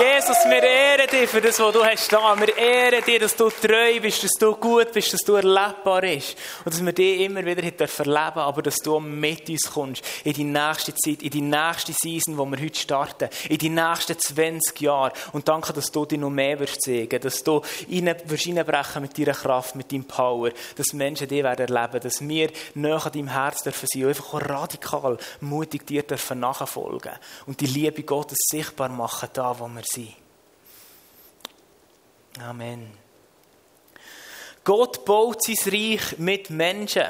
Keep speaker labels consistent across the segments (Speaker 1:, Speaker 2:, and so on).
Speaker 1: Yeah. Jesus, wir ehren dich für das, was du hast da. Wir ehren dich, dass du treu bist, dass du gut bist, dass du erlebbar bist. Und dass wir dich immer wieder erleben aber dass du mit uns kommst. In die nächste Zeit, in die nächste Season, wo wir heute starten. In die nächsten 20 Jahre. Und danke, dass du dich noch mehr wirst zeigen. Dass du rein, wirst reinbrechen mit deiner Kraft, mit deinem Power. Dass Menschen dich werden erleben. Dass wir näher an deinem Herz dürfen sein. Und einfach auch radikal, mutig dir dürfen nachfolgen. Und die Liebe Gottes sichtbar machen da, wo wir sind. Amen. Gott baut sein Reich mit Menschen.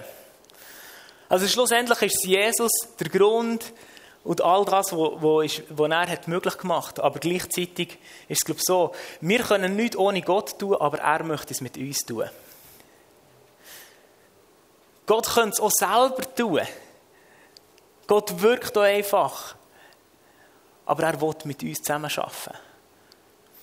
Speaker 1: Also schlussendlich ist Jesus der Grund und all das, was er hat möglich gemacht Aber gleichzeitig ist es glaube ich, so, wir können nichts ohne Gott tun, aber er möchte es mit uns tun. Gott könnte es auch selber tun. Gott wirkt auch einfach. Aber er will mit uns zusammen arbeiten.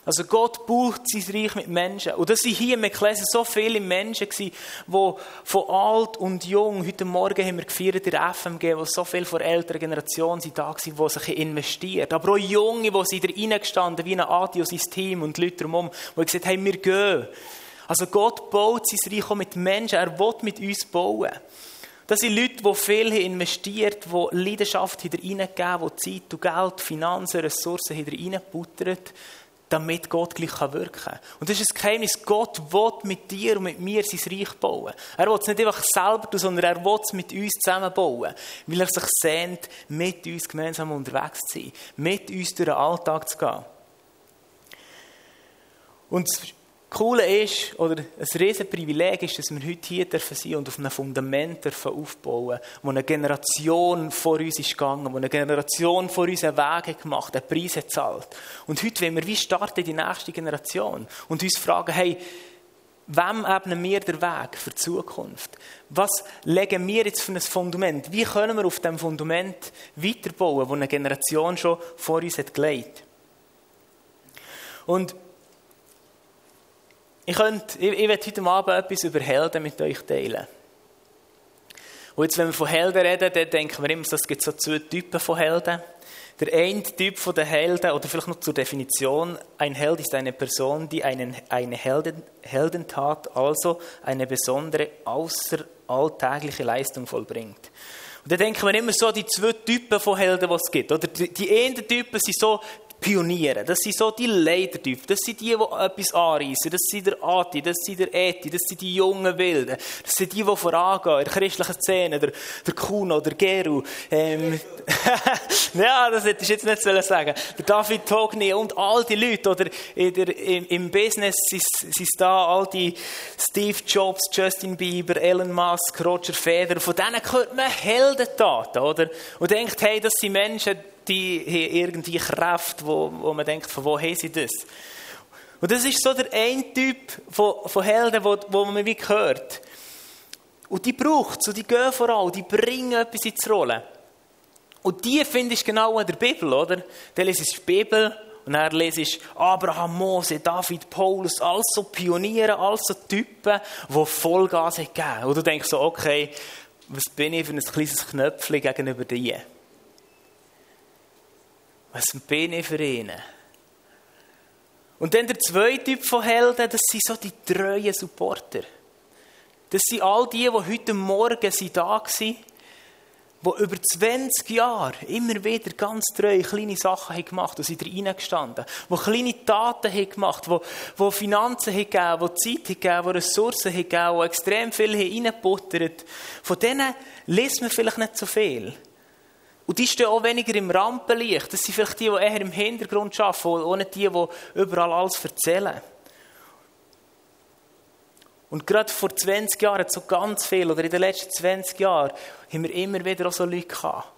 Speaker 1: Also Gott baut sein Reich mit Menschen. Und das waren hier im Ekklesia so viele Menschen, die von alt und jung, heute Morgen haben wir gefeiert in der FMG, wo so viele von älteren Generationen da waren, die sich investiert. Aber auch Junge, die sind da reingestanden, wie ein Adi und sein Team und Leute drumherum, die gesagt haben, wir gehen. Also Gott baut sein Reich auch mit Menschen. Er will mit uns bauen. Das sind Leute, die viel investiert haben, die Leidenschaft hineingegeben die Zeit und Geld, Finanzen, Ressourcen hineinbuttern, damit Gott gleich wirken kann. Und das ist ein Geheimnis. Gott will mit dir und mit mir sein Reich bauen. Er will es nicht einfach selber tun, sondern er will es mit uns zusammen bauen. Weil er sich sehnt, mit uns gemeinsam unterwegs zu sein. Mit uns durch den Alltag zu gehen. Und Coole ist, oder ein riesen Privileg ist, dass wir heute hier dürfen sein und auf einem Fundament dürfen aufbauen, wo eine Generation vor uns ist gegangen, wo eine Generation vor uns einen Weg gemacht, einen Preis hat gezahlt. Und heute wollen wir wie starten die nächste Generation und uns fragen, hey, wem ebnen wir den Weg für die Zukunft? Was legen wir jetzt für ein Fundament? Wie können wir auf dem Fundament weiterbauen, wo eine Generation schon vor uns hat gelegt? Und ich, könnte, ich, heute Abend etwas über Helden mit euch teilen. Und jetzt, wenn wir von Helden reden, dann denken wir immer, es gibt so zwei Typen von Helden. Der eine Typ von den Helden, oder vielleicht noch zur Definition, ein Held ist eine Person, die einen, eine Helden, Heldentat, also eine besondere, außeralltägliche Leistung vollbringt. Und da denken wir immer so die zwei Typen von Helden, die es gibt. Oder die, die einen Typen sind so Pioniere. Das sind so die Leitertypen. Das sind die, die etwas anreißen. Das sind der Ati, das sind der Eti, das sind die jungen Wilden. Das sind die, die vorangehen in der christlichen Szene. Der, der Kuno, der Geru. Ähm, ja, das hätte ich jetzt nicht sagen Der David Togni und all die Leute. Oder der, im, im, Business sind, sind da all die Steve Jobs, Justin Bieber, Elon Musk, Roger Federer. Von denen hört man Heldentaten, oder? Und denkt, hey, das sind Menschen, die haben irgendwie Kraft, wo, wo man denkt, von wo haben sie das? Und das ist so der ein Typ von, von Helden, wo, wo man wie hört. Und die braucht es, die gehen voran, die bringen etwas ins Rollen. Und die findest du genau in der Bibel, oder? Dann lesest die Bibel und dann lesest Abraham, Mose, David, Paulus, alles so Pioniere, alles so Typen, die Vollgas gegeben Und du denkst so, okay, was bin ich für ein kleines Knöpfchen gegenüber dir? Was bin ich für ihn? Und dann der zweite Typ von Helden, das sind so die treuen Supporter. Das sind all die, die heute Morgen da waren, die über 20 Jahre immer wieder ganz treu kleine Sachen haben gemacht und sind reingestanden. Die kleine Taten haben gemacht, die, die Finanzen haben gegeben, die Zeit haben gegeben, die Ressourcen haben gegeben, die extrem viel haben reingebuttert. Von denen liest man vielleicht nicht so viel. Und die stehen auch weniger im Rampenlicht. Das sind vielleicht die, die eher im Hintergrund arbeiten nicht die, die überall alles erzählen. Und gerade vor 20 Jahren, so ganz viel, oder in den letzten 20 Jahren, haben wir immer wieder auch so Leute gehabt.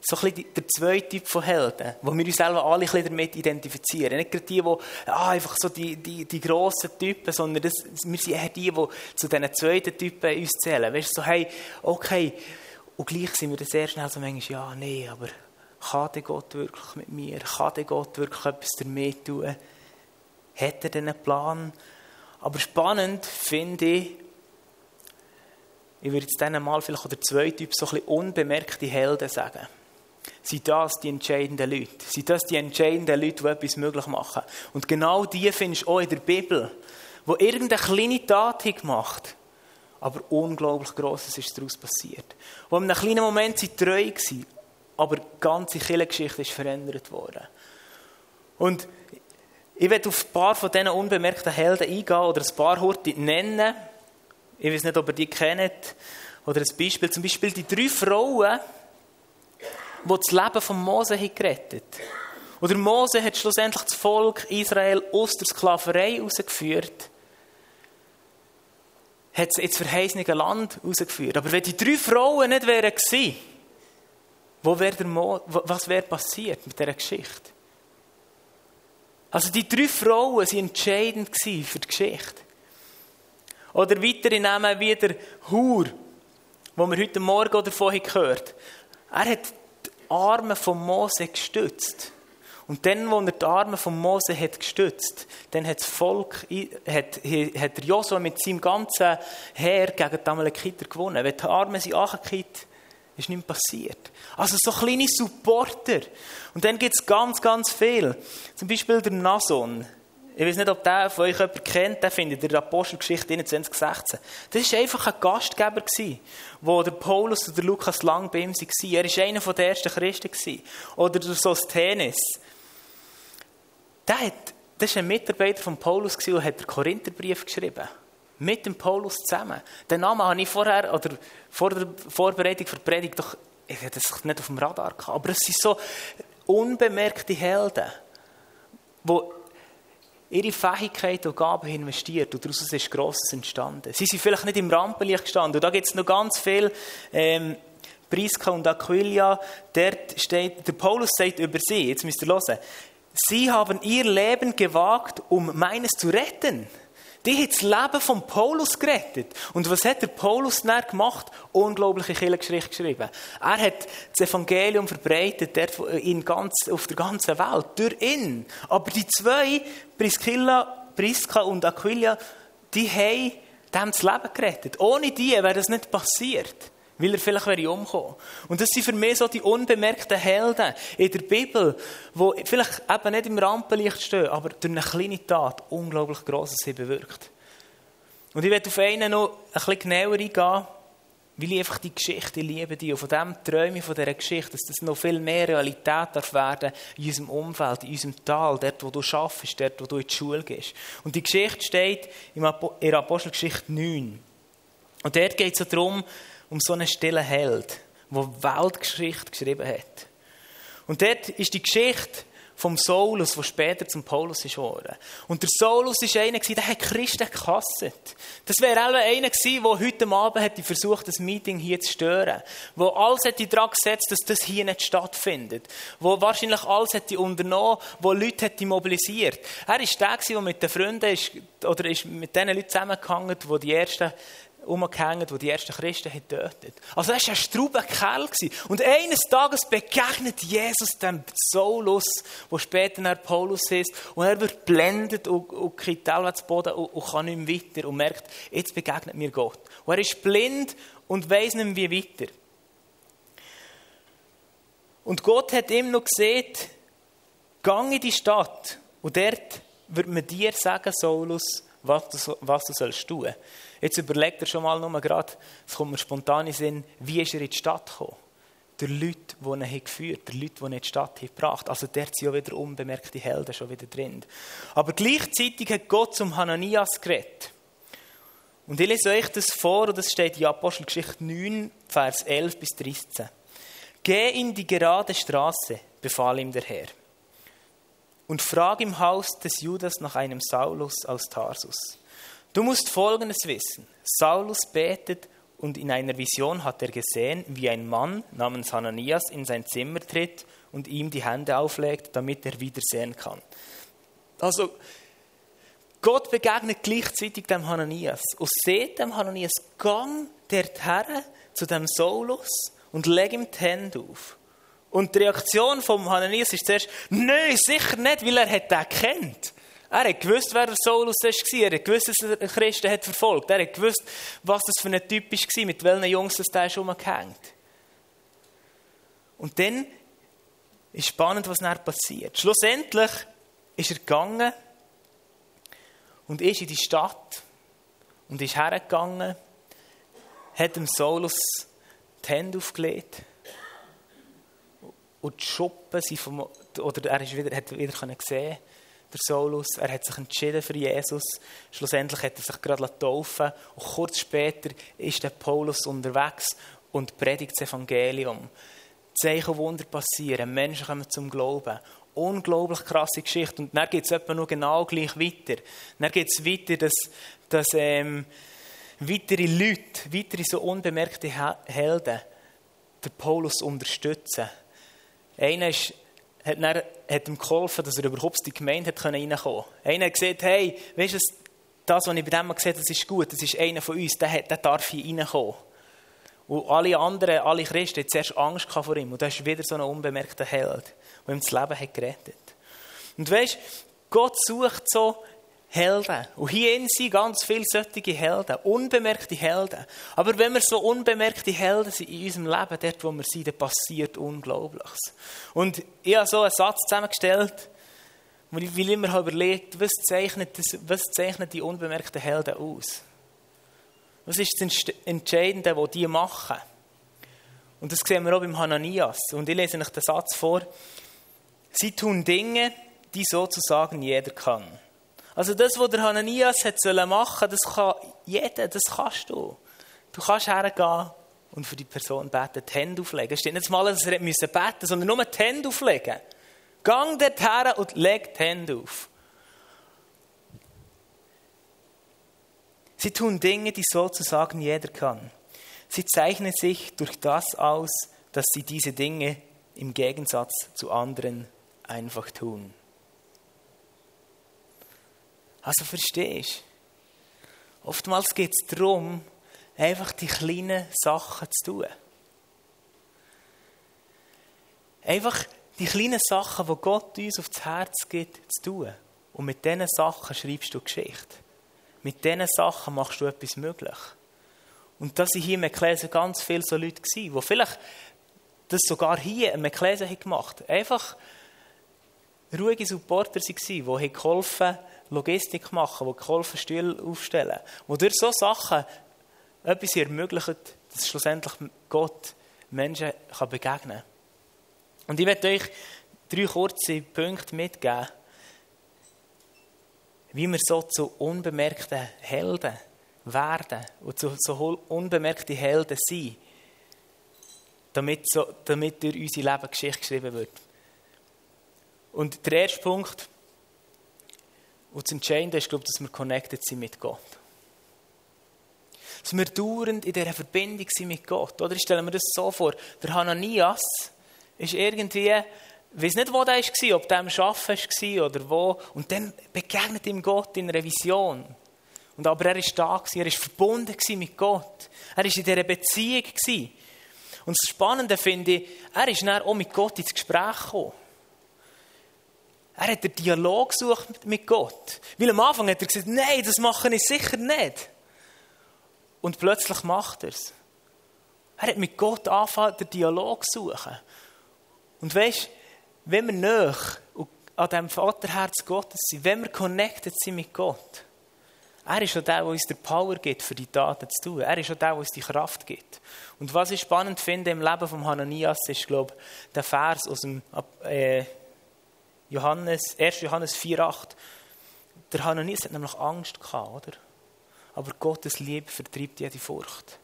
Speaker 1: So ein bisschen der zweite Typ von Helden, wo wir uns selber alle ein bisschen damit identifizieren. Nicht gerade die, die ah, einfach so die, die, die grossen Typen, sondern das, wir sind eher die, die zu diesen zweiten Typen uns zählen. Weißt du, so, hey, okay, und gleich sind wir dann sehr schnell so manchmal, ja, nee, aber kann der Gott wirklich mit mir? Kann der Gott wirklich etwas damit tun? Hat er denn einen Plan? Aber spannend finde ich, ich würde jetzt dann mal vielleicht oder zwei Typen so ein bisschen unbemerkte Helden sagen. sind das die entscheidenden Leute. Sind das die entscheidenden Leute, die etwas möglich machen. Und genau die findest du auch in der Bibel, wo irgendeine kleine Tat gemacht aber unglaublich Grosses ist daraus passiert. Wo in einem kleinen Moment sie treu waren, aber die ganze Kirchengeschichte ist verändert worden. Und ich werde auf ein paar von diesen unbemerkten Helden eingehen oder ein paar Horte nennen. Ich weiß nicht, ob ihr die kennt. Oder ein Beispiel, zum Beispiel die drei Frauen, die das Leben von Mose gerettet haben. Oder Mose hat schlussendlich das Volk Israel aus der Sklaverei herausgeführt hat es ins verheißene Land herausgeführt. Aber wenn die drei Frauen nicht wären gewesen, wo wär der Mo was wäre passiert mit dieser Geschichte? Also die drei Frauen waren entscheidend für die Geschichte. Oder weitere nehmen wieder Hur, wo wir heute Morgen oder vorhin gehört Er hat die Arme von Mose gestützt. Und dann, als er die Arme von Mose hat gestützt, dann hat das Volk, hat, hat Josua mit seinem ganzen Heer gegen die Amalekiter gewonnen. Wenn die Arme sind angekippt, ist nichts passiert. Also so kleine Supporter. Und dann gibt es ganz, ganz viel. Zum Beispiel der Nason. Ich weiß nicht, ob der von euch jemand kennt, der findet in der Apostelgeschichte 21,16. Das war einfach ein Gastgeber, wo der Paulus oder der Lukas lang bei ihm war. Er war einer der ersten Christen. Oder der Sosthenes. Der, hat, das war ein Mitarbeiter von Paulus und hat den Korintherbrief geschrieben. Mit dem Paulus zusammen. Den Namen habe ich vorher, oder vor der Vorbereitung für die Predigt, doch, ich hatte das nicht auf dem Radar gehabt. Aber es sind so unbemerkte Helden, die ihre Fähigkeiten und Gaben investiert und daraus ist Grosses entstanden. Sie sind vielleicht nicht im Rampenlicht gestanden. Und da gibt es noch ganz viel, ähm, Priska und Aquilia, dort steht, der Paulus sagt über sie, jetzt müsst ihr hören, Sie haben ihr Leben gewagt, um meines zu retten. Die hat das Leben von Paulus gerettet. Und was hat der Paulus dann gemacht? Unglaubliche Kirchengeschichte geschrieben. Er hat das Evangelium verbreitet in ganz, auf der ganzen Welt, durch ihn. Aber die zwei, Priscilla, Priska und Aquilia, die haben dem das Leben gerettet. Ohne die wäre das nicht passiert weil er vielleicht wäre umgekommen. Und das sind für mich so die unbemerkten Helden in der Bibel, die vielleicht eben nicht im Rampenlicht stehen, aber durch eine kleine Tat unglaublich Grosses haben bewirkt. Und ich werde auf einen noch ein bisschen genauer eingehen, weil ich einfach die Geschichte liebe, die und von dem träume ich von dieser Geschichte, dass das noch viel mehr Realität darf werden in unserem Umfeld, in unserem Tal, dort, wo du arbeitest, dort, wo du in die Schule gehst. Und die Geschichte steht in der Apostelgeschichte 9. Und dort geht es darum, um so einen stillen Held, der Weltgeschichte geschrieben hat. Und dort ist die Geschichte vom Saulus, der später zum Paulus ist geworden. Und der Saulus war einer, der hat Christen gehasst. Das wäre auch einer gewesen, der heute Abend hätte versucht, das Meeting hier zu stören. Wo alles hätte daran gesetzt, dass das hier nicht stattfindet. Wo wahrscheinlich alles hätte unternommen, wo Leute hätte mobilisiert. Er war der, der mit den Freunden ist, oder ist mit den Leuten zusammengehangen, die die ersten umgehängt, die die ersten Christen getötet Also das war ein strauber Kerl. Und eines Tages begegnet Jesus dem Saulus, wo später nach Paulus ist, und er wird blendet und, und kriegt zu Boden und, und, kann nicht mehr weiter und merkt, jetzt begegnet mir Gott. Und er ist blind und weiß nicht mehr, wie weiter. Und Gott hat ihm noch gesagt, gang in die Stadt und dort wird man dir sagen, Saulus, was du, was du sollst tun. Jetzt überlegt er schon mal nur gerade, es kommt mir spontan in Sinn, wie ist er in die Stadt gekommen? Der Leute, die ihn geführt der Leute, die ihn in die Stadt gebracht Also dort sind ja wieder unbemerkte Helden schon wieder drin. Aber gleichzeitig hat Gott zum Hananias geredet. Und ich lese euch das vor, und das steht in Apostelgeschichte 9, Vers 11 bis 13. Geh in die gerade Straße, befahl ihm der Herr, und frag im Haus des Judas nach einem Saulus aus Tarsus Du musst Folgendes wissen. Saulus betet und in einer Vision hat er gesehen, wie ein Mann namens Hananias in sein Zimmer tritt und ihm die Hände auflegt, damit er wieder sehen kann. Also, Gott begegnet gleichzeitig dem Hananias und sieht dem Hananias, gang der Herr zu dem Saulus und leg ihm die Hände auf. Und die Reaktion vom Hananias ist zuerst, nein, sicher nicht, weil er hat den kennt. Er hat gewusst, wer der Saulus war. Er hat gewusst, dass er Christen hat verfolgt. Er hat gewusst, was das für ein Typ war, mit welchen Jungs das da ist umgehängt. Und dann ist spannend, was dann passiert. Schlussendlich ist er gegangen und ist in die Stadt und ist hergegangen, hat dem Saulus die Hände aufgelegt und die Schuppen sind vom, oder er ist wieder, hat wieder gesehen, der Saulus, er hat sich entschieden für Jesus. Schlussendlich hat er sich gerade taufen und kurz später ist der Paulus unterwegs und predigt das Evangelium. Zeichen und Wunder passieren, Menschen kommen zum Glauben. Unglaublich krasse Geschichte. Und dann geht es etwa nur genau gleich weiter. Dann geht es weiter, dass, dass ähm, weitere Leute, weitere so unbemerkte Helden, den Paulus unterstützen. Einer ist, hat, dann, hat ihm geholfen, dass er überhaupt in die Gemeinde reinkommen konnte. Einer hat gesagt, hey, weißt du, das, was ich bei dem gesehen habe, das ist gut, das ist einer von uns, der, der darf hier reinkommen. Und alle anderen, alle Christen, hatten zuerst Angst vor ihm. Und da ist wieder so ein unbemerkter Held, der ihm das Leben hat gerettet. Und weißt, Gott sucht so Helden. Und hier sind ganz viele solche Helden, unbemerkte Helden. Aber wenn wir so unbemerkte Helden sind in unserem Leben, dort wo wir sind, dann passiert Unglaubliches. Und ich habe so einen Satz zusammengestellt, wo ich immer überlegt was zeichnet, das, was zeichnet die unbemerkten Helden aus? Was ist das Entscheidende, was die machen? Und das sehen wir auch beim Hananias. Und ich lese euch den Satz vor. Sie tun Dinge, die sozusagen jeder kann. Also das, was der Hananias hat machen sollen, das kann jeder, das kannst du. Du kannst hergehen und für die Person beten, die Hände auflegen. Es steht nicht mal, dass er beten musste, sondern nur die Hände auflegen. Gang dorthin und leg die Hände auf. Sie tun Dinge, die sozusagen jeder kann. Sie zeichnen sich durch das aus, dass sie diese Dinge im Gegensatz zu anderen einfach tun. Also verstehst du? Oftmals geht es darum, einfach die kleinen Sachen zu tun. Einfach die kleinen Sachen, die Gott uns aufs Herz gibt, zu tun. Und mit diesen Sachen schreibst du Geschichte. Mit diesen Sachen machst du etwas möglich. Und das sind hier im Ekklesia ganz viele so Leute gewesen, die vielleicht das sogar hier im Ekklesia gemacht haben. Einfach ruhige Supporter waren, die geholfen haben, Logistik machen, die geholfen Stühle aufstellen, die durch so Sachen etwas ermöglichen, dass schlussendlich Gott Menschen kann begegnen kann. Und ich werde euch drei kurze Punkte mitgeben, wie wir so zu unbemerkten Helden werden und zu so unbemerkten Helden sind, damit, so, damit durch unsere Leben Geschichte geschrieben wird. Und der erste Punkt, und das Entscheidende ist, glaube ich, dass wir connected sind mit Gott. Dass wir dauernd in dieser Verbindung sind mit Gott. Oder ich stelle mir das so vor, der Hananias ist irgendwie, ich weiß nicht, wo der war, ob der am Arbeiten war oder wo. Und dann begegnet ihm Gott in einer Vision. Und aber er war da, er war verbunden mit Gott. Er war in dieser Beziehung. Und das Spannende finde ich, er ist dann auch mit Gott ins Gespräch gekommen. Er hat den Dialog gesucht mit Gott. Weil am Anfang hat er gesagt, nein, das mache ich sicher nicht. Und plötzlich macht er es. Er hat mit Gott angefangen, den Dialog zu suchen. Und weißt, wenn wir näher an dem Vaterherz Gottes sind, wenn wir connected sind mit Gott, er ist auch der, der uns die Power gibt, für die Taten zu tun. Er ist auch der, der uns die Kraft gibt. Und was ich spannend finde im Leben von Hananias, ist, glaube ich, der Vers aus dem äh, Johannes, 1. Johannes 4,8. Der Hananias hat nämlich Angst gehabt, oder? Aber Gottes Liebe vertreibt jede Furcht.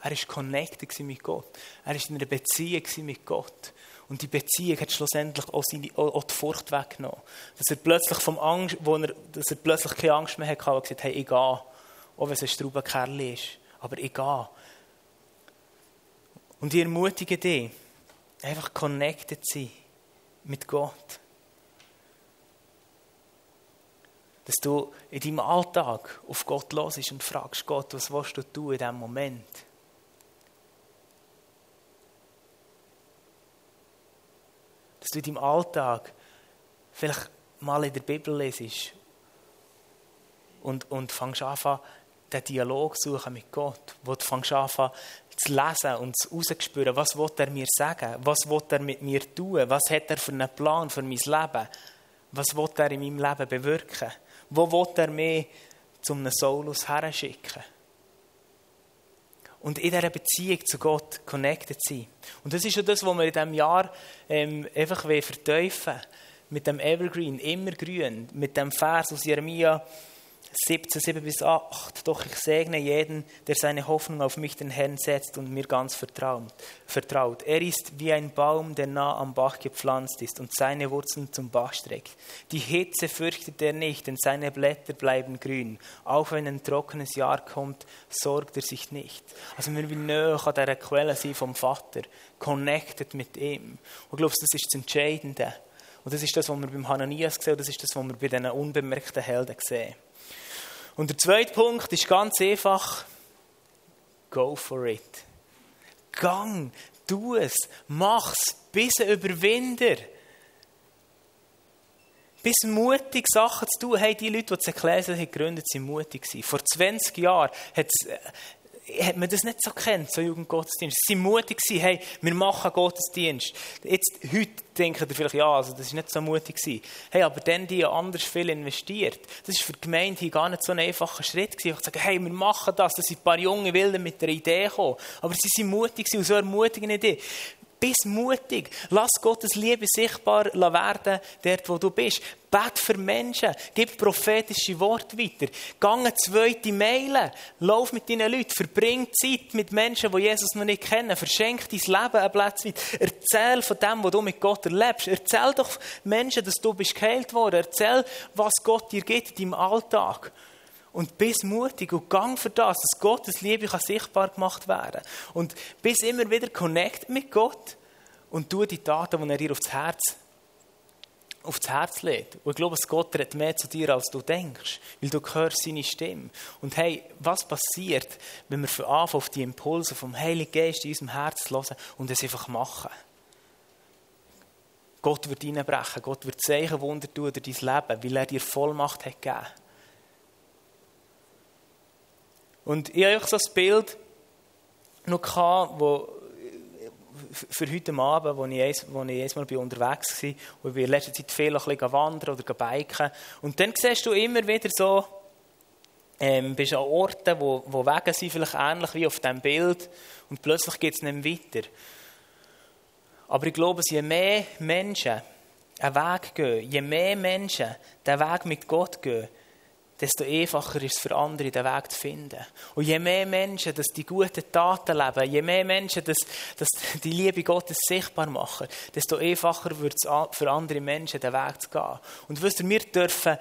Speaker 1: Er war connected mit Gott. Er war in einer Beziehung mit Gott. Und die Beziehung hat schlussendlich auch, seine, auch die Furcht weggenommen. Dass er plötzlich vom Angst, wo er, dass er plötzlich keine Angst mehr hatte und gesagt hey, ich gehe. Auch wenn es ein Straubenkerl ist. Aber ich gehe. Und ich ermutige dich, einfach connected zu sein mit Gott. Dass du in deinem Alltag auf Gott los und fragst, Gott, was willst du tun in diesem Moment? Dass du in deinem Alltag vielleicht mal in der Bibel lesest und, und fängst an, den Dialog suchen mit Gott, wo du fängst an, zu lesen und zu rauszuspüren, was will er mir sagen, was will er mit mir tun, was hat er für einen Plan für mein Leben, was will er in meinem Leben bewirken, wo will er mich zum Saulus herschicken. Und in dieser Beziehung zu Gott connected sein. Und das ist ja das, was wir in diesem Jahr ähm, einfach verteufeln. Mit dem Evergreen, immer grün, mit dem Vers aus Jeremia 17, 7 bis 8. Doch ich segne jeden, der seine Hoffnung auf mich, den Herrn, setzt und mir ganz vertraut. Er ist wie ein Baum, der nah am Bach gepflanzt ist und seine Wurzeln zum Bach streckt. Die Hitze fürchtet er nicht, denn seine Blätter bleiben grün. Auch wenn ein trockenes Jahr kommt, sorgt er sich nicht. Also wir will näher an dieser Quelle sein vom Vater, connected mit ihm. Und ich glaube, das ist das Entscheidende. Und das ist das, was wir beim Hananias sehen, das ist das, was wir bei diesen unbemerkten Helden sehen. Und der zweite Punkt ist ganz einfach. Go for it. Gang, tu es, mach's, bis ein Überwinder. Bis mutig Sachen zu tun. Hey, die Leute, die die Ecclesia gegründet haben, waren mutig. Vor 20 Jahren hat es hat man das nicht so kennt, so Jugendgottesdienst. Sie waren mutig, hey, wir machen Gottesdienst. Jetzt, heute denken die vielleicht, ja, also das ist nicht so mutig. Hey, aber dann die anders viel investiert. Das ist für die Gemeinde gar nicht so ein einfacher Schritt gewesen. Ich sagen, hey, wir machen das. Das sind ein paar junge Wilde mit der Idee gekommen. Aber sie sind mutig und so ermutigende Idee. Bist mutig. Lass Gottes Liebe sichtbar werden, dort wo du bist. Bet für Menschen. Gib prophetische Worte weiter. Gange zweite Meilen. Lauf mit deinen Leuten. Verbring Zeit mit Menschen, die Jesus noch nicht kennen. Verschenk dein Leben ein Platz weit. Erzähl von dem, was du mit Gott erlebst. Erzähl doch Menschen, dass du bist geheilt worden. Erzähl, was Gott dir gibt in deinem Alltag. Und bist mutig und gang für das, dass Gottes Liebe kann sichtbar gemacht werden Und bist immer wieder connect mit Gott und tu die Taten, die er dir aufs Herz, aufs Herz legt. Und ich glaube, dass Gott redet mehr zu dir, als du denkst, weil du hörst seine Stimme. Und hey, was passiert, wenn wir von Anfang auf die Impulse vom Heiligen Geist in unserem Herz hören und es einfach machen? Gott wird reinbrechen, Gott wird Zeichen, Wunder tun durch dein Leben, weil er dir Vollmacht hat gegeben. Und ich habe euch so ein Bild noch gehabt, wo für heute Abend, wo ich, wo ich einmal unterwegs war, wo wir in letzter Zeit viel ein bisschen wandern oder biken. Und dann siehst du immer wieder so, ähm, bist an Orten, wo, wo Wege sind, vielleicht ähnlich wie auf diesem Bild, und plötzlich geht es nicht weiter. Aber ich glaube, je mehr Menschen einen Weg gehen, je mehr Menschen den Weg mit Gott gehen, desto einfacher ist es für andere, den Weg zu finden. Und je mehr Menschen, dass die guten Taten leben, je mehr Menschen, dass, dass die Liebe Gottes sichtbar machen, desto einfacher wird es für andere Menschen, den Weg zu gehen. Und wisst ihr, wir dürfen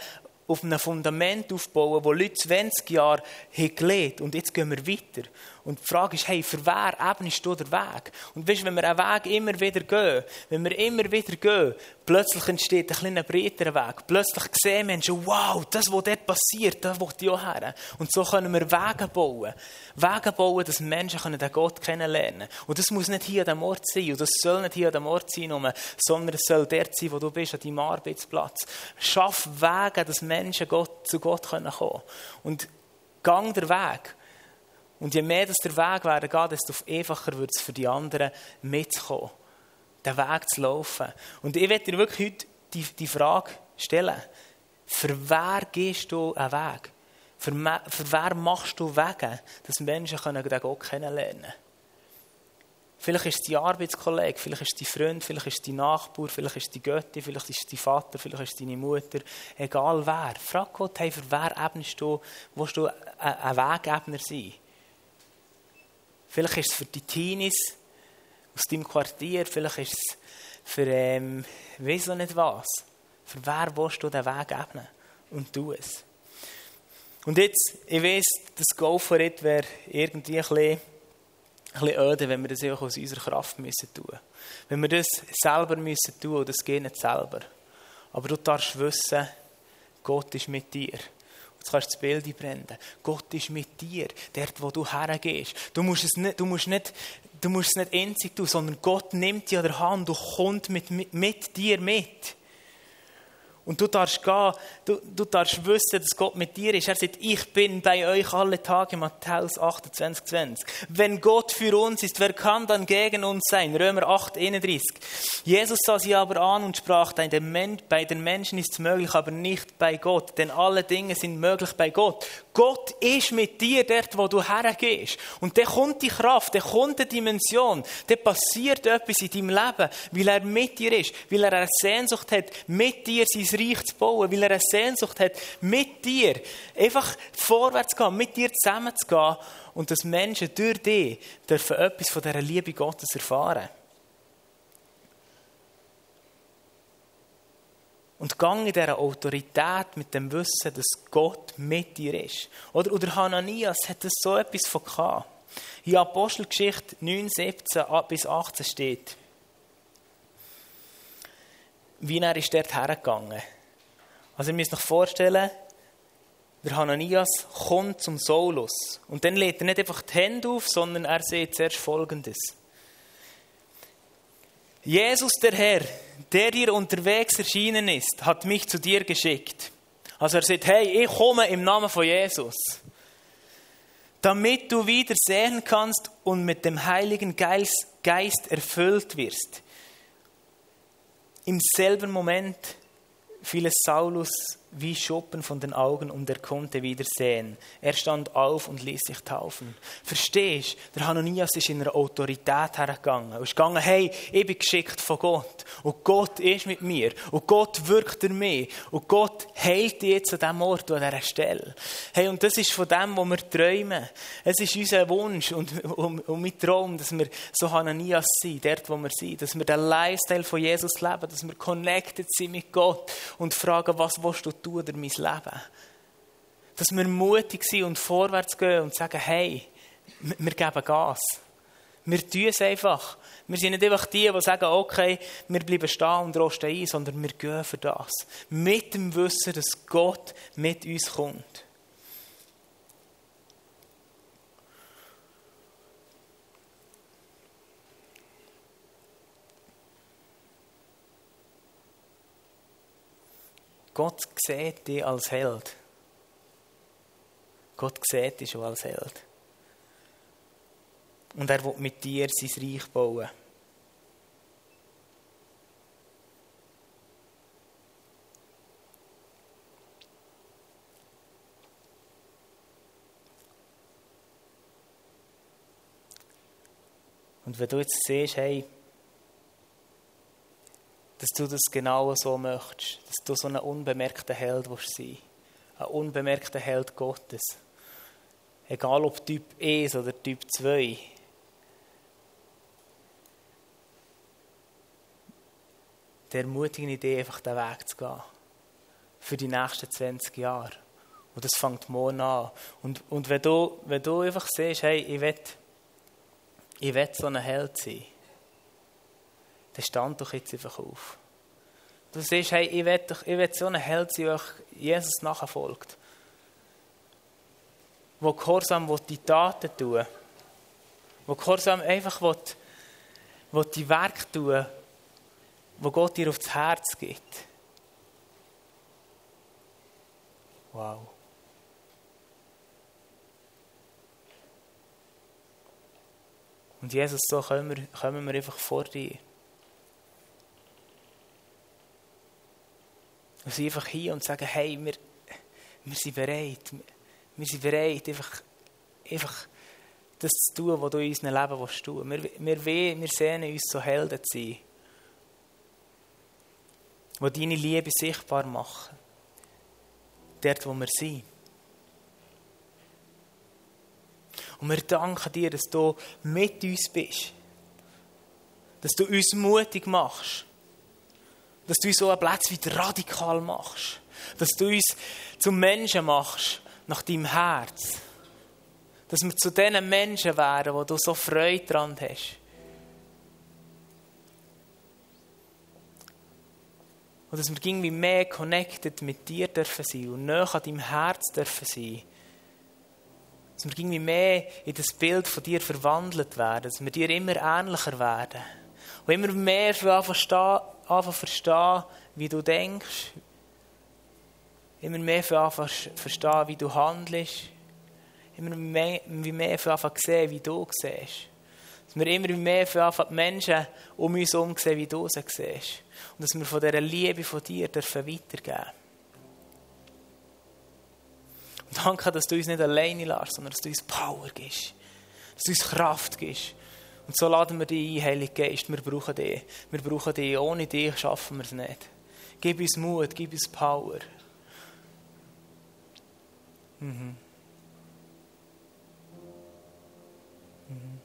Speaker 1: auf einem Fundament aufbauen, wo Leute 20 Jahre haben gelebt und jetzt gehen wir weiter. Und die Frage ist, hey, für wer ebnest du den Weg? Und weißt, wenn wir einen Weg immer wieder gehen, wenn wir immer wieder gehen, plötzlich entsteht ein kleiner breiterer Weg. Plötzlich sehen Menschen, wow, das, was dort passiert, da will ich auch her. Und so können wir Wege bauen. Wege bauen, dass Menschen den Gott kennenlernen können. Und das muss nicht hier an dem Ort sein. Und das soll nicht hier an dem Ort sein, sondern es soll dort sein, wo du bist, an deinem Arbeitsplatz. Schaff Wege, dass Menschen Gott, zu Gott kommen können. Und gang der Weg. Und je mehr das der Weg geht, desto einfacher wird es für die anderen mitzukommen, den Weg zu laufen. Und ich werde dir wirklich heute die, die Frage stellen, für wer gehst du einen Weg? Für, für wer machst du Wege, dass Menschen den Gott kennenlernen können? Vielleicht ist es dein Arbeitskollege, vielleicht ist es dein Freund, vielleicht ist es dein Nachbar, vielleicht ist es die Götti, vielleicht ist es dein Vater, vielleicht ist es deine Mutter. Egal wer. Frag Gott, hey, für wer ebnest du, willst du ein Wegebner sein? Vielleicht ist es für die Teenies aus deinem Quartier, vielleicht ist es für, ähm, weiß noch nicht was. Für wer willst du den Weg ebnen? Und tu es. Und jetzt, ich weiß, das Go for it wäre irgendwie ein bisschen, ein bisschen öde, wenn wir das auch aus unserer Kraft müssen tun. Wenn wir das selber müssen tun, und das geht nicht selber. Aber du darfst wissen, Gott ist mit dir. Jetzt kannst du das Bild einbrennen. Gott ist mit dir, dort, wo du hergehst. Du musst es nicht, du musst nicht, du musst es nicht einzig tun, sondern Gott nimmt dich an der Hand und kommt mit, mit, mit dir mit. Und du darfst gehen, du, du darfst wissen, dass Gott mit dir ist. Er sagt, ich bin bei euch alle Tage, Matthäus 28, 20. Wenn Gott für uns ist, wer kann dann gegen uns sein? Römer 8, 31. Jesus sah sie aber an und sprach, bei den Menschen ist es möglich, aber nicht bei Gott, denn alle Dinge sind möglich bei Gott. Gott ist mit dir dort, wo du hergehst. Und dann kommt die Kraft, dann kommt die Dimension, dann passiert etwas in deinem Leben, weil er mit dir ist, weil er eine Sehnsucht hat, mit dir sein Reich zu bauen, weil er eine Sehnsucht hat, mit dir einfach vorwärts zu gehen, mit dir zusammen zu gehen und dass Menschen durch dich dürfen etwas von dieser Liebe Gottes erfahren. Und gang in dieser Autorität mit dem Wissen, dass Gott mit dir ist. Oder, oder Hananias hat das so etwas von gehabt. In Apostelgeschichte 9, 17 bis 18 steht, wie er ist dort hergegangen. Also ihr müsst euch vorstellen, der Hananias kommt zum Saulus. Und dann lädt er nicht einfach die Hände auf, sondern er sieht zuerst Folgendes. Jesus der Herr, der dir unterwegs erschienen ist, hat mich zu dir geschickt. Also er sagt, hey, ich komme im Namen von Jesus, damit du wieder sehen kannst und mit dem Heiligen Geist, erfüllt wirst. Im selben Moment fiel es Saulus wie Schuppen von den Augen und er konnte wieder sehen. Er stand auf und ließ sich taufen. Verstehst du? Der Hananias ist in einer Autorität hergegangen. Er ist gegangen, hey, ich bin geschickt von Gott. Und Gott ist mit mir. Und Gott wirkt in mir. Und Gott heilt dich jetzt an diesem Ort, an dieser Stelle. Hey, und das ist von dem, was wir träumen. Es ist unser Wunsch und, und, und mein Traum, dass wir so Hananias sind, dort, wo wir sind. Dass wir den Lifestyle von Jesus leben. Dass wir connected sind mit Gott und fragen, was willst du tun durch mein Leben. Dass wir mutig sind und vorwärts gehen und sagen, hey, wir geben Gas. Wir tun es einfach. Wir sind nicht einfach die, die sagen, okay, wir bleiben stehen und rosten ein, sondern wir gehen für das. Mit dem Wissen, dass Gott mit uns kommt. Gott sieht dich als Held. Gott sieht dich schon als Held. Und er will mit dir sein Reich bauen. Und wenn du jetzt siehst, hey, dass du das genau so möchtest, dass du so ein unbemerkter Held willst sein ein unbemerkter Held Gottes. Egal ob Typ 1 oder Typ 2. Der ermutigende Idee, einfach den Weg zu gehen. Für die nächsten 20 Jahre. Und das fängt morgen an. Und, und wenn, du, wenn du einfach siehst, hey, ich will, ich will so ein Held sein dann stand doch jetzt einfach auf. Du siehst, hey, ich will, ich will so ein Held sein, der Jesus nachfolgt. Wo Gehorsam will die Taten tun Wo Gehorsam einfach will, will die Werke tun wo Gott dir aufs Herz gibt. Wow. Und Jesus, so kommen wir, kommen wir einfach vor dir. Und sind einfach hier und sagen, hey, wir, wir sind bereit. Wir sind bereit, einfach, einfach das zu tun, was du in unserem Leben willst tun. Wir, wir, wir sehnen uns so Helden zu sein, die deine Liebe sichtbar machen. Dort, wo wir sind. Und wir danken dir, dass du mit uns bist. Dass du uns mutig machst dass du uns so einen Platz wieder radikal machst. Dass du uns zum Menschen machst, nach deinem Herz. Dass wir zu diesen Menschen werden, wo du so Freude dran hast. Und dass wir irgendwie mehr connected mit dir dürfen sein und näher an deinem Herz dürfen sein. Dass wir irgendwie mehr in das Bild von dir verwandelt werden. Dass wir dir immer ähnlicher werden. Und immer mehr anfangen verstehen, wie du denkst, immer mehr anfangen verstehen, wie du handelst, immer mehr, anfangen sehen, wie du siehst. Dass wir immer mehr anfangen die Menschen um uns herum sehen, wie du sie siehst. Und dass wir von dieser Liebe von dir dürfen weitergeben Und danke, dass du uns nicht alleine lässt, sondern dass du uns Power gibst. Dass du uns Kraft gibst. Und so laden wir dich ein, Heilige Geist. Wir brauchen dich. Wir brauchen dich. Ohne dich schaffen wir es nicht. Gib uns Mut, gib uns Power. Mhm. Mhm.